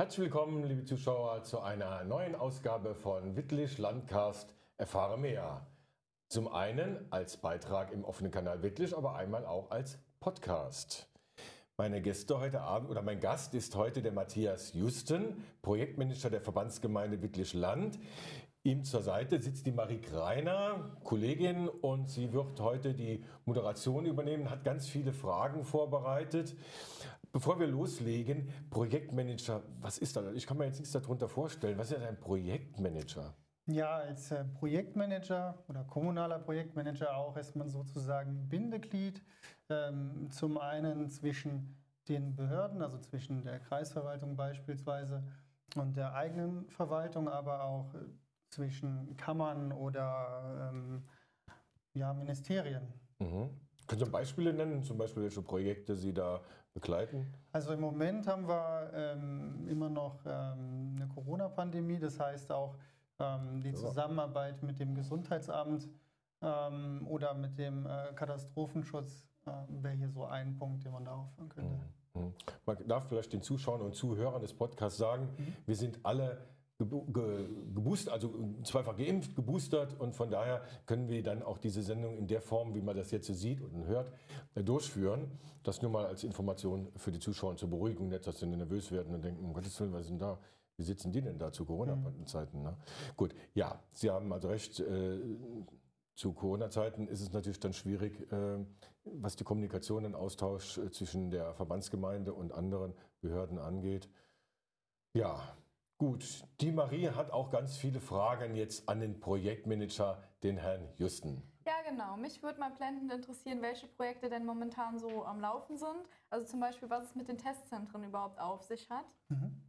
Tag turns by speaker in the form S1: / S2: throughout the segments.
S1: Herzlich willkommen, liebe Zuschauer, zu einer neuen Ausgabe von Wittlich Landcast Erfahre mehr. Zum einen als Beitrag im offenen Kanal Wittlich, aber einmal auch als Podcast. Meine Gäste heute Abend oder mein Gast ist heute der Matthias Justen, Projektmanager der Verbandsgemeinde Wittlich Land. Ihm zur Seite sitzt die Marie Greiner, Kollegin, und sie wird heute die Moderation übernehmen, hat ganz viele Fragen vorbereitet. Bevor wir loslegen, Projektmanager, was ist das? Ich kann mir jetzt nichts darunter vorstellen. Was ist ein Projektmanager?
S2: Ja, als äh, Projektmanager oder kommunaler Projektmanager auch ist man sozusagen Bindeglied ähm, zum einen zwischen den Behörden, also zwischen der Kreisverwaltung beispielsweise und der eigenen Verwaltung, aber auch äh, zwischen Kammern oder ähm, ja, Ministerien.
S1: Mhm. Können Sie Beispiele nennen, zum Beispiel welche Projekte Sie da begleiten?
S2: Also im Moment haben wir ähm, immer noch ähm, eine Corona-Pandemie, das heißt auch ähm, die Zusammenarbeit mit dem Gesundheitsamt ähm, oder mit dem äh, Katastrophenschutz äh, wäre hier so ein Punkt, den man da aufführen könnte.
S1: Mhm. mhm. Man darf vielleicht den Zuschauern und Zuhörern des Podcasts sagen, mhm. wir sind alle geboostert, also zweifach geimpft, geboostert und von daher können wir dann auch diese Sendung in der Form, wie man das jetzt sieht und hört, äh, durchführen. Das nur mal als Information für die Zuschauer zur Beruhigung, nicht, dass sie nervös werden und denken, um Gottes Willen, was denn da? Wie sitzen die denn da zu Corona-Zeiten? Ne? Gut, ja, Sie haben also recht. Äh, zu Corona-Zeiten ist es natürlich dann schwierig, äh, was die Kommunikation und Austausch äh, zwischen der Verbandsgemeinde und anderen Behörden angeht. Ja, gut. Die Marie hat auch ganz viele Fragen jetzt an den Projektmanager, den Herrn Justen.
S3: Ja, genau. Mich würde mal blendend interessieren, welche Projekte denn momentan so am Laufen sind. Also zum Beispiel, was es mit den Testzentren überhaupt auf sich hat. Mhm.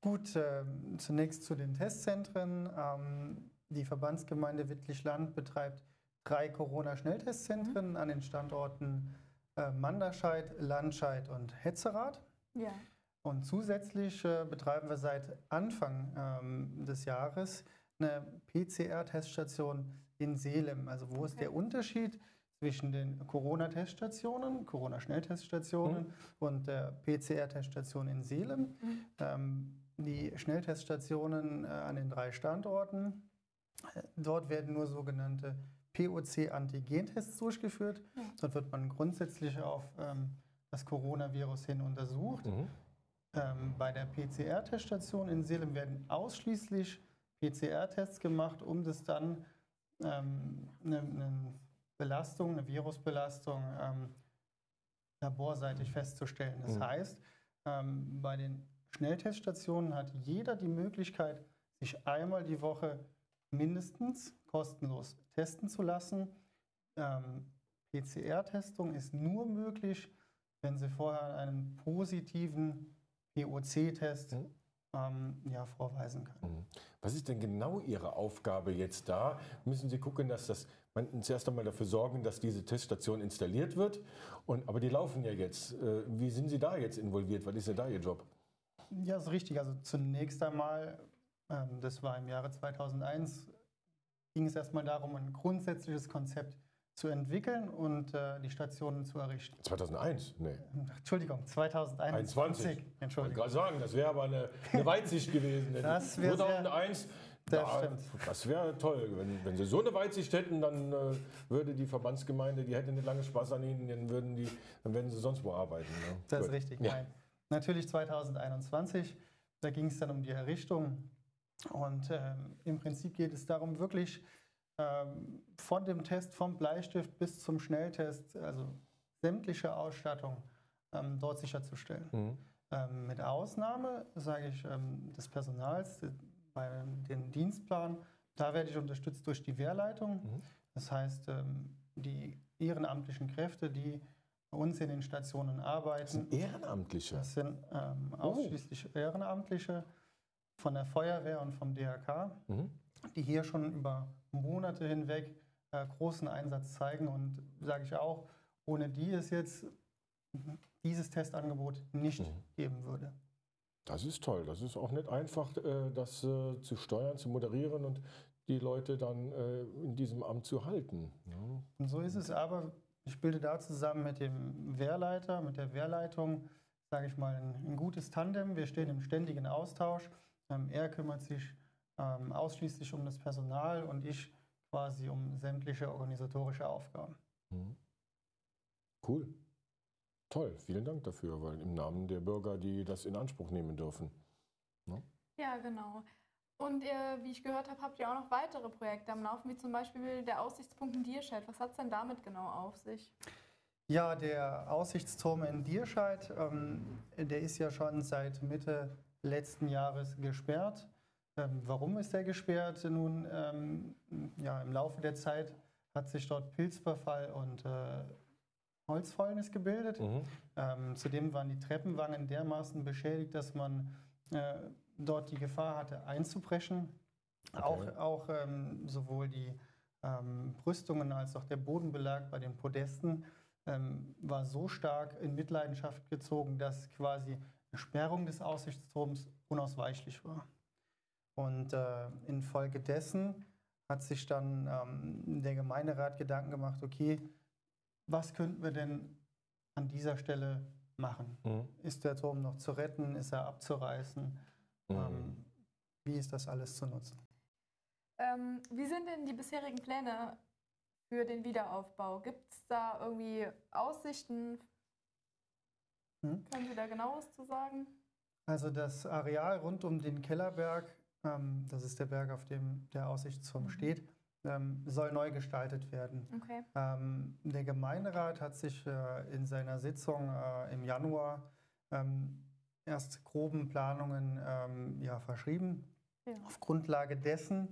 S2: Gut, äh, zunächst zu den Testzentren. Ähm, die Verbandsgemeinde Wittlich-Land betreibt drei Corona-Schnelltestzentren mhm. an den Standorten äh, Manderscheid, Landscheid und Hetzerath. Ja. Und zusätzlich äh, betreiben wir seit Anfang ähm, des Jahres eine PCR-Teststation in Seelem. Also wo okay. ist der Unterschied zwischen den Corona-Teststationen, Corona-Schnellteststationen mhm. und der PCR-Teststation in Seelem? Mhm. Ähm, die Schnellteststationen äh, an den drei Standorten. Dort werden nur sogenannte POC-Antigentests durchgeführt. Ja. Dort wird man grundsätzlich auf ähm, das Coronavirus hin untersucht. Mhm. Ähm, bei der PCR-Teststation in Seelem werden ausschließlich PCR-Tests gemacht, um das dann ähm, eine, eine, Belastung, eine Virusbelastung ähm, laborseitig festzustellen. Das mhm. heißt, ähm, bei den Schnellteststationen hat jeder die Möglichkeit, sich einmal die Woche mindestens kostenlos testen zu lassen. Ähm, PCR-Testung ist nur möglich, wenn Sie vorher einen positiven POC-Test mhm. ähm, ja, vorweisen können. Mhm.
S1: Was ist denn genau Ihre Aufgabe jetzt da? Müssen Sie gucken, dass das, man zuerst einmal dafür sorgen, dass diese Teststation installiert wird. Und, aber die laufen ja jetzt. Äh, wie sind Sie da jetzt involviert? Was ist denn da Ihr Job?
S2: Ja, ist richtig. Also zunächst einmal, ähm, das war im Jahre 2001, ging es erstmal darum, ein grundsätzliches Konzept zu entwickeln und äh, die Stationen zu errichten.
S1: 2001? Nee.
S2: Entschuldigung, 2021.
S1: Entschuldigung. Ich gerade sagen, das wäre aber eine, eine Weitsicht gewesen.
S2: das 2001.
S1: Das, da, das wäre toll. Wenn, wenn sie so eine Weitsicht hätten, dann äh, würde die Verbandsgemeinde, die hätte nicht lange Spaß an ihnen, dann würden, die, dann würden sie sonst wo arbeiten. Ne?
S2: Das Gut. ist richtig. Ja. Nein. Natürlich 2021, da ging es dann um die Errichtung. Und ähm, im Prinzip geht es darum, wirklich von dem Test vom Bleistift bis zum Schnelltest, also sämtliche Ausstattung ähm, dort sicherzustellen. Mhm. Ähm, mit Ausnahme, sage ich, ähm, des Personals, bei dem Dienstplan, da werde ich unterstützt durch die Wehrleitung. Mhm. Das heißt, ähm, die ehrenamtlichen Kräfte, die bei uns in den Stationen arbeiten. Das
S1: sind Ehrenamtliche?
S2: Das sind ähm, oh. ausschließlich oh. Ehrenamtliche von der Feuerwehr und vom DRK, mhm. die hier schon über Monate hinweg äh, großen Einsatz zeigen. Und sage ich auch, ohne die es jetzt dieses Testangebot nicht mhm. geben würde.
S1: Das ist toll. Das ist auch nicht einfach, äh, das äh, zu steuern, zu moderieren und die Leute dann äh, in diesem Amt zu halten.
S2: Ja. Und so ist es aber ich bilde da zusammen mit dem Wehrleiter, mit der Wehrleitung sage ich mal, ein, ein, gutes Tandem. Wir stehen im ständigen Austausch. Ähm, er kümmert sich ähm, ausschließlich um das Personal und ich quasi um sämtliche organisatorische Aufgaben. Mhm.
S1: Cool. Toll, vielen Dank dafür, weil im Namen der Bürger, die das in Anspruch nehmen dürfen.
S3: Ne? Ja, genau. Und ihr, wie ich gehört habe, habt ihr auch noch weitere Projekte am Laufen, wie zum Beispiel der Aussichtspunkt in Dierscheid. Was hat es denn damit genau auf sich?
S2: Ja, der Aussichtsturm in Dierscheid, ähm, der ist ja schon seit Mitte letzten Jahres gesperrt. Ähm, warum ist er gesperrt? Nun, ähm, ja, im Laufe der Zeit hat sich dort Pilzverfall und äh, Holzfäulnis gebildet. Mhm. Ähm, zudem waren die Treppenwangen dermaßen beschädigt, dass man äh, dort die Gefahr hatte, einzubrechen. Okay. Auch, auch ähm, sowohl die ähm, Brüstungen als auch der Bodenbelag bei den Podesten ähm, war so stark in Mitleidenschaft gezogen, dass quasi eine Sperrung des Aussichtsturms unausweichlich war. Und äh, infolgedessen hat sich dann ähm, der Gemeinderat Gedanken gemacht, okay, was könnten wir denn an dieser Stelle machen? Mhm. Ist der Turm noch zu retten? Ist er abzureißen? Mhm. Ähm, wie ist das alles zu nutzen?
S3: Ähm, wie sind denn die bisherigen Pläne für den Wiederaufbau? Gibt es da irgendwie Aussichten? Mhm. Können Sie da genaues zu sagen?
S2: Also das Areal rund um den Kellerberg, ähm, das ist der Berg, auf dem der Aussichtsturm mhm. steht, ähm, soll neu gestaltet werden. Okay. Ähm, der Gemeinderat hat sich äh, in seiner Sitzung äh, im Januar ähm, erst groben Planungen ähm, ja, verschrieben. Ja. Auf Grundlage dessen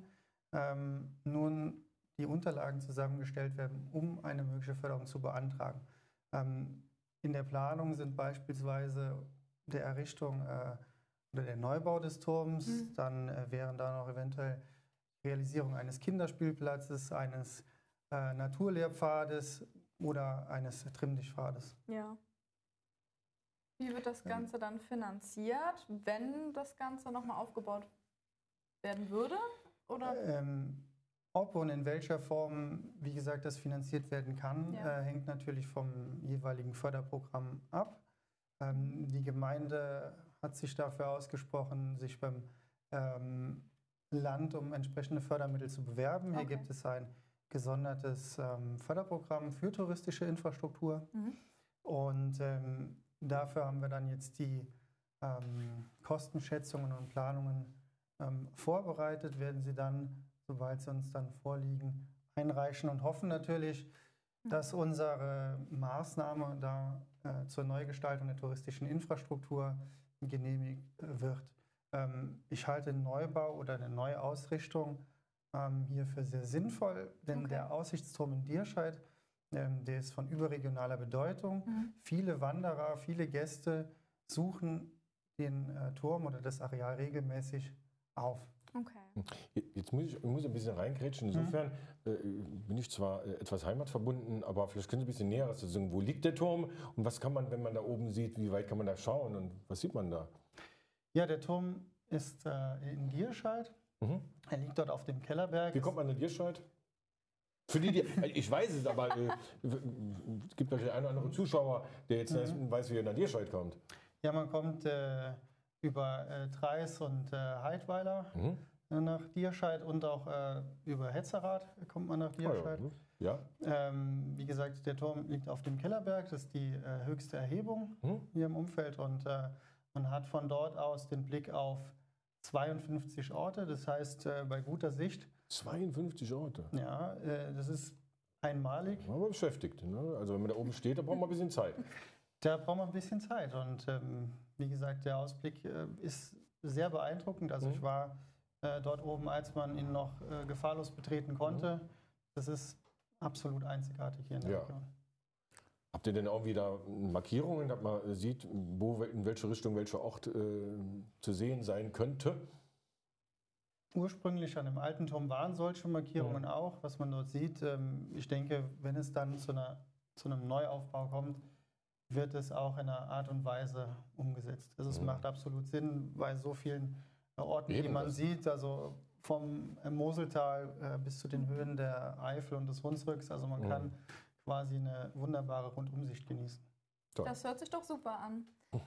S2: ähm, nun die Unterlagen zusammengestellt werden, um eine mögliche Förderung zu beantragen. In der Planung sind beispielsweise der Errichtung äh, oder der Neubau des Turms, mhm. dann äh, wären da noch eventuell Realisierung eines Kinderspielplatzes, eines äh, Naturlehrpfades oder eines Trimmdichtpfades.
S3: Ja. Wie wird das Ganze dann finanziert, wenn das Ganze nochmal aufgebaut werden würde? Oder?
S2: Ähm, ob und in welcher Form, wie gesagt, das finanziert werden kann, ja. äh, hängt natürlich vom jeweiligen Förderprogramm ab. Ähm, die Gemeinde hat sich dafür ausgesprochen, sich beim ähm, Land, um entsprechende Fördermittel zu bewerben. Okay. Hier gibt es ein gesondertes ähm, Förderprogramm für touristische Infrastruktur. Mhm. Und ähm, dafür haben wir dann jetzt die ähm, Kostenschätzungen und Planungen ähm, vorbereitet, werden sie dann, sobald sie uns dann vorliegen, einreichen und hoffen natürlich, mhm. dass unsere Maßnahme da äh, zur Neugestaltung der touristischen Infrastruktur genehmigt wird. Ähm, ich halte einen Neubau oder eine Neuausrichtung ähm, hier für sehr sinnvoll, denn okay. der Aussichtsturm in Dierscheid, ähm, der ist von überregionaler Bedeutung. Mhm. Viele Wanderer, viele Gäste suchen den äh, Turm oder das Areal regelmäßig auf.
S3: Okay.
S1: Jetzt muss ich, ich muss ein bisschen reingrätschen. Insofern mhm. äh, bin ich zwar äh, etwas heimatverbunden, aber vielleicht können Sie ein bisschen näher sagen, wo liegt der Turm und was kann man, wenn man da oben sieht, wie weit kann man da schauen und was sieht man da?
S2: Ja, der Turm ist äh, in Gierscheid. Mhm. Er liegt dort auf dem Kellerberg.
S1: Wie kommt man in Gierscheid? Für die, die ich weiß es, aber äh, es gibt natürlich einen oder anderen Zuschauer, der jetzt mhm. weiß, wie er nach Gierscheid kommt.
S2: Ja, man kommt äh, über äh, Treis und äh, Heidweiler mhm. Äh, nach Dierscheid und auch äh, über Hetzerath kommt man nach Dierscheid.
S1: Ah, ja.
S2: ja. Ähm, wie gesagt, der Turm liegt auf dem Kellerberg, das ist die äh, höchste Erhebung mhm. hier im Umfeld und man hat von dort aus den Blick auf 52 Orte, das heißt äh, bei guter Sicht.
S1: 52 Orte?
S2: Ja, äh, das ist einmalig.
S1: Aber beschäftigt. Ne? Also wenn man da oben steht, da braucht man ein bisschen Zeit.
S2: Da braucht man ein bisschen Zeit. Und ähm, wie gesagt, der Ausblick äh, ist sehr beeindruckend. Also mhm. ich war äh, dort oben, als man ihn noch äh, gefahrlos betreten konnte. Mhm. Das ist absolut einzigartig hier in der ja. Region.
S1: Habt ihr denn irgendwie da Markierungen, dass man sieht, wo in welche Richtung welcher Ort äh, zu sehen sein könnte?
S2: Ursprünglich an dem alten Turm waren solche Markierungen ja. auch, was man dort sieht. Ähm, ich denke, wenn es dann zu, einer, zu einem Neuaufbau kommt, wird es auch in einer Art und Weise umgesetzt. Also es ja. macht absolut Sinn bei so vielen Orten, Eben die man das. sieht, also vom Moseltal äh, bis zu den Höhen der Eifel und des Hunsrücks. Also man ja. kann quasi eine wunderbare Rundumsicht genießen.
S3: Toll. Das hört sich doch super an.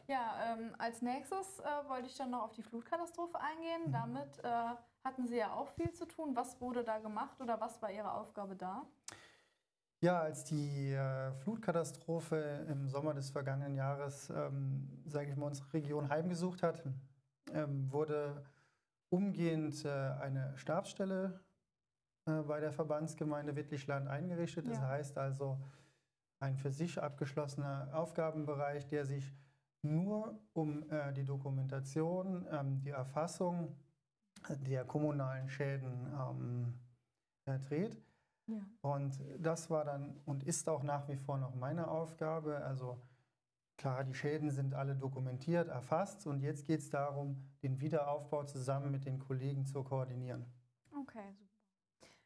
S3: Ja, ähm, als nächstes äh, wollte ich dann noch auf die Flutkatastrophe eingehen.
S2: Mhm.
S3: Damit äh, hatten Sie ja auch viel zu tun. Was wurde da gemacht oder was war Ihre Aufgabe da?
S2: Ja, als die äh, Flutkatastrophe im Sommer des vergangenen Jahres, ähm, sage ich mal, unsere Region heimgesucht hat, ähm, wurde umgehend äh, eine Stabsstelle äh, bei der Verbandsgemeinde Wittlichland eingerichtet. Das
S3: Ja.
S2: heißt also ein für sich abgeschlossener Aufgabenbereich, der sich nur um äh, die Dokumentation, ähm, die Erfassung der kommunalen Schäden ähm, äh, dreht.
S3: Ja.
S2: Und das war dann und ist auch nach wie vor noch meine Aufgabe. Also klar, die Schäden sind alle dokumentiert, erfasst und jetzt geht es darum, den Wiederaufbau zusammen mit den Kollegen zu koordinieren.
S3: Okay, super.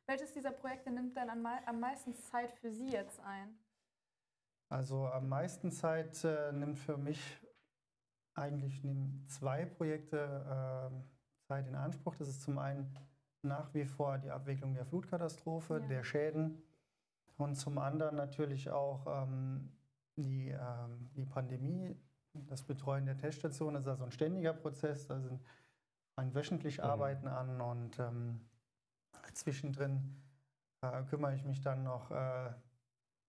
S3: Welches dieser Projekte nimmt denn am mei- am meisten Zeit für Sie jetzt ein?
S2: Also am meisten Zeit äh, nimmt für mich eigentlich nehmen zwei Projekte ähm, Zeit in Anspruch. Das ist zum einen nach wie vor die Abwicklung der Flutkatastrophe,
S3: Ja.
S2: der Schäden und zum anderen natürlich auch ähm, die, ähm, die Pandemie, das Betreuen der Teststation. Das ist also ein ständiger Prozess. Da sind ein wöchentlich
S1: Mhm.
S2: Arbeiten an und ähm, zwischendrin äh, kümmere ich mich dann noch äh,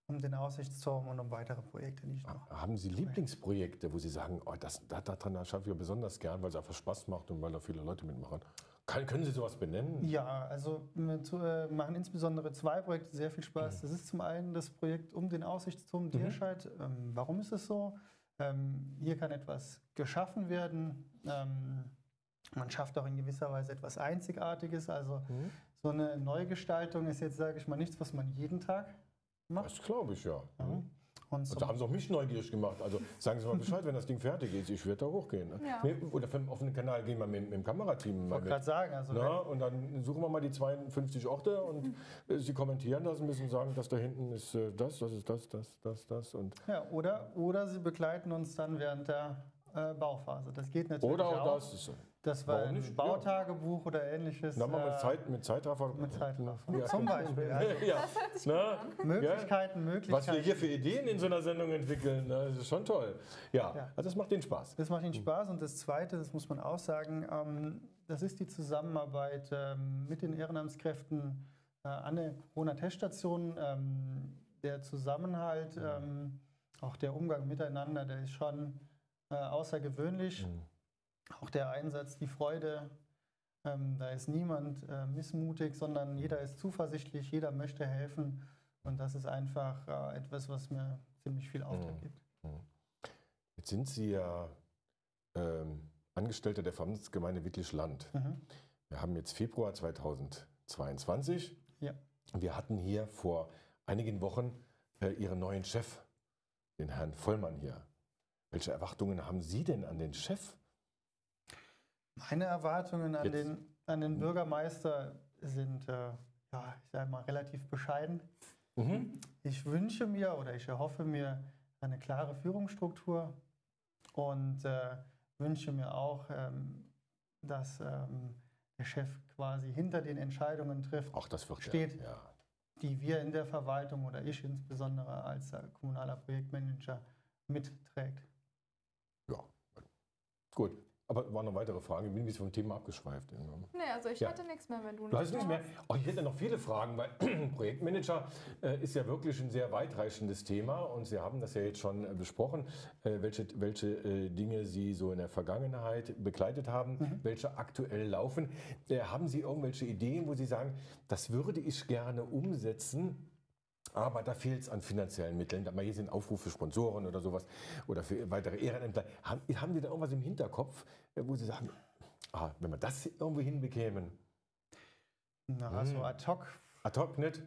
S2: um den Aussichtsturm und um weitere Projekte, die ich noch.
S1: Haben Sie Lieblingsprojekte, wo Sie sagen, oh, das, das, daran schaffe ich besonders gern, weil es einfach Spaß macht und weil da viele Leute mitmachen? Kann, können Sie sowas benennen?
S2: Ja, also zu, äh, machen insbesondere zwei Projekte sehr viel Spaß. Das ist zum einen das Projekt um den Aussichtsturm Dierscheid. Ähm, warum ist es so? Ähm, hier kann etwas geschaffen werden. Ähm, man schafft auch in gewisser Weise etwas Einzigartiges. Also
S1: Mhm.
S2: so eine Neugestaltung ist jetzt, sage ich mal, nichts, was man jeden Tag macht.
S1: Das glaube ich ja. Mhm.
S2: Und
S1: Und
S2: zum,
S1: da haben Sie auch mich neugierig gemacht. Also sagen Sie mal Bescheid, wenn das Ding fertig ist. Ich werde da hochgehen. Ne?
S3: Ja.
S1: Nee, Oder für den offenen Kanal gehen wir mit, mit dem Kamerateam
S2: ich wollte gerade sagen, also
S1: Na, und dann suchen wir mal die 52 Orte und äh, Sie kommentieren das ein bisschen, sagen, dass da hinten ist äh, das, das ist das, das, das, das. Und
S2: ja, oder, oder sie begleiten uns dann während der äh, Bauphase. Das geht natürlich
S1: oder auch
S2: auch.
S1: das. Ist,
S2: Das war
S1: Warum
S2: ein
S1: nicht? Ja.
S2: Bautagebuch oder ähnliches.
S1: na, mal mit,
S2: äh,
S1: Zeit, mit Zeitraffer.
S2: mit Zeitraffer.
S1: Ja.
S2: Zum Beispiel. Also
S1: ja. Na.
S2: Möglichkeiten, Möglichkeiten.
S1: was wir hier für Ideen in so einer Sendung entwickeln, ne, das ist schon toll. Ja,
S2: Ja.
S1: also das macht den Spaß.
S2: Das macht ihnen Spaß. Und das Zweite, das muss man auch sagen, ähm, das ist die Zusammenarbeit ähm, mit den Ehrenamtskräften äh, an der Corona-Teststation. Ähm, der Zusammenhalt, ähm, auch der Umgang miteinander, der ist schon äh, außergewöhnlich.
S1: Mhm.
S2: Auch der Einsatz, die Freude. Ähm, da ist niemand äh, missmutig, sondern jeder ist zuversichtlich, jeder möchte helfen. Und das ist einfach äh, etwas, was mir ziemlich viel Auftritt
S1: Mhm.
S2: gibt.
S1: Jetzt sind Sie ja ähm, Angestellter der Verbandsgemeinde Wittlich-Land.
S2: Mhm.
S1: Wir haben jetzt Februar 2022.
S2: Ja.
S1: Wir hatten hier vor einigen Wochen äh, Ihren neuen Chef, den Herrn Vollmann hier. Welche Erwartungen haben Sie denn an den Chef?
S2: Meine Erwartungen an,
S1: Jetzt-
S2: den, an den Bürgermeister sind, äh, ja, ich sage mal, relativ bescheiden.
S1: Mhm.
S2: Ich wünsche mir oder ich erhoffe mir eine klare Führungsstruktur und äh, wünsche mir auch, ähm, dass ähm, der Chef quasi hinter den Entscheidungen trifft,
S1: Auch das wird
S2: Steht.
S1: Ja, ja.
S2: die wir in der Verwaltung oder ich insbesondere als äh, kommunaler Projektmanager mitträgt.
S1: ja. Gut. Aber waren noch weitere Fragen? Ich bin ein bisschen vom Thema abgeschweift.
S3: Nee, also ich
S1: Ja.
S3: hatte nichts mehr, wenn du
S1: Du hast nichts mehr. Oh, ich hätte noch viele Fragen, weil Projektmanager äh, ist ja wirklich ein sehr weitreichendes Thema und Sie haben das ja jetzt schon äh, besprochen, äh, welche, welche äh, Dinge Sie so in der Vergangenheit begleitet haben,
S2: Mhm.
S1: welche aktuell laufen. Äh, haben Sie irgendwelche Ideen, wo Sie sagen, das würde ich gerne umsetzen? Aber da fehlt es an finanziellen Mitteln. Da mal hier sind Aufrufe für Sponsoren oder sowas oder für weitere Ehrenämter. Haben, haben Sie da irgendwas im Hinterkopf, äh, wo Sie sagen, ah, wenn wir das irgendwo hinbekämen?
S2: Na, so
S1: Mhm.
S2: ad hoc.
S1: Ad hoc nicht?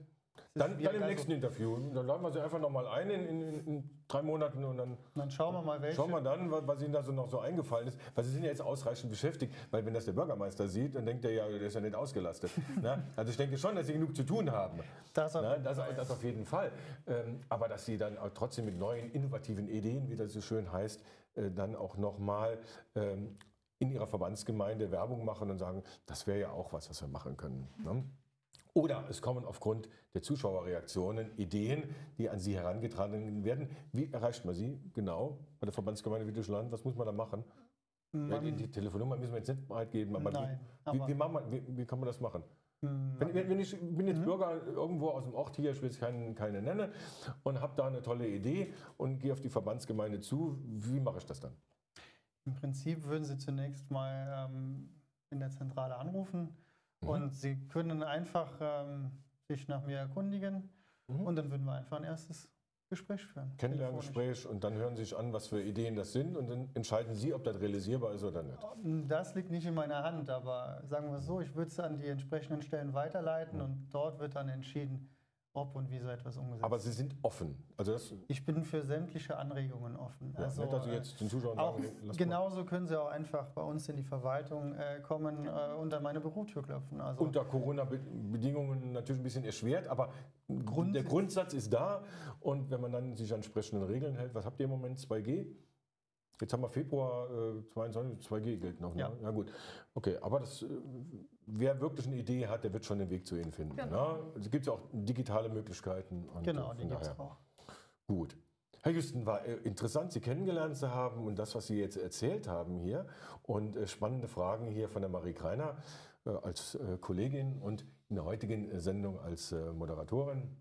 S1: Dann, dann im nächsten Interview. Dann laden wir sie einfach nochmal ein in, in, in drei Monaten und dann
S2: Dann schauen wir mal, welche.
S1: schauen wir dann, wa- was Ihnen da so noch so eingefallen ist. Weil Sie sind ja jetzt ausreichend beschäftigt, weil wenn das der Bürgermeister sieht, dann denkt er ja, der ist ja nicht ausgelastet. Na? Also ich denke schon, dass Sie genug zu tun haben.
S2: Das auf
S1: Na,
S2: jeden
S1: das,
S2: Fall.
S1: das auf jeden Fall. Ähm, aber dass Sie dann auch trotzdem mit neuen, innovativen Ideen, wie das so schön heißt, äh, dann auch nochmal ähm, in Ihrer Verbandsgemeinde Werbung machen und sagen, das wäre ja auch was, was wir machen können. Ne? Oder es kommen aufgrund der Zuschauerreaktionen Ideen, die an Sie herangetragen werden. Wie erreicht man sie genau bei der Verbandsgemeinde Wittelsland? Was muss man da machen? Ja, die, die Telefonnummer müssen wir jetzt nicht breit geben, aber,
S2: Nein,
S1: wie,
S2: aber-
S1: wie, wir, wie, wie kann man das machen?
S2: Hm,
S1: Wenn, wenn, ich bin jetzt Bürger irgendwo aus dem Ort hier, ich will jetzt keinen, keine nennen, und habe da eine tolle Idee und gehe auf die Verbandsgemeinde zu, wie mache ich das dann?
S2: Im Prinzip würden Sie zunächst mal ähm, in der Zentrale anrufen
S1: Mhm.
S2: und Sie können einfach ähm, sich nach mir erkundigen
S1: Mhm.
S2: und dann würden wir einfach ein erstes Gespräch führen.
S1: Kennenlerngespräch und dann hören Sie sich an, was für Ideen das sind und dann entscheiden Sie, ob das realisierbar ist oder nicht.
S2: telefonisch. Das liegt nicht in meiner Hand, aber sagen wir es so, ich würde es an die entsprechenden Stellen weiterleiten
S1: Mhm.
S2: und dort wird dann entschieden, ob und wie so etwas umgesetzt
S1: Aber
S2: wird.
S1: Sie sind offen. Also das
S2: Ich bin für sämtliche Anregungen offen.
S1: ja, nicht, dass Sie
S2: äh,
S1: jetzt den Zuschauern
S2: Auch
S1: sagen, lass mal.
S2: genauso können Sie auch einfach bei uns in die Verwaltung äh, kommen äh, und an meine Bürotür klopfen. Also
S1: unter Corona-Bedingungen natürlich ein bisschen erschwert, aber
S2: Grund-
S1: der Grundsatz ist da. Und wenn man dann sich an entsprechenden Regeln hält, was habt ihr im Moment? 2G? Jetzt haben wir Februar äh, 22, 2G gilt noch. Ne?
S2: Ja.
S1: ja gut. Okay, aber das, äh, wer wirklich eine Idee hat, der wird schon den Weg zu Ihnen finden.
S3: Genau.
S1: Ne? Es gibt ja auch digitale Möglichkeiten.
S2: Genau, die gibt es auch.
S1: Gut. Herr Justen, war äh, interessant, Sie kennengelernt zu haben und das, was Sie jetzt erzählt haben hier und äh, spannende Fragen hier von der Marie Kreiner äh, als Kollegin und in der heutigen Sendung als Moderatorin.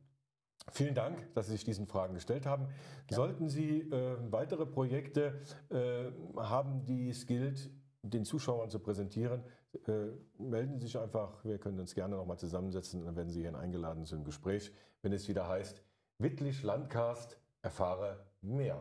S1: Vielen Dank, dass Sie sich diesen Fragen gestellt haben. Sollten Sie äh, weitere Projekte äh, haben, die es gilt, den Zuschauern zu präsentieren, äh, melden Sie sich einfach. Wir können uns gerne nochmal zusammensetzen und dann werden Sie hier eingeladen zu einem Gespräch, wenn es wieder heißt, Wittlich Landcast, erfahre mehr.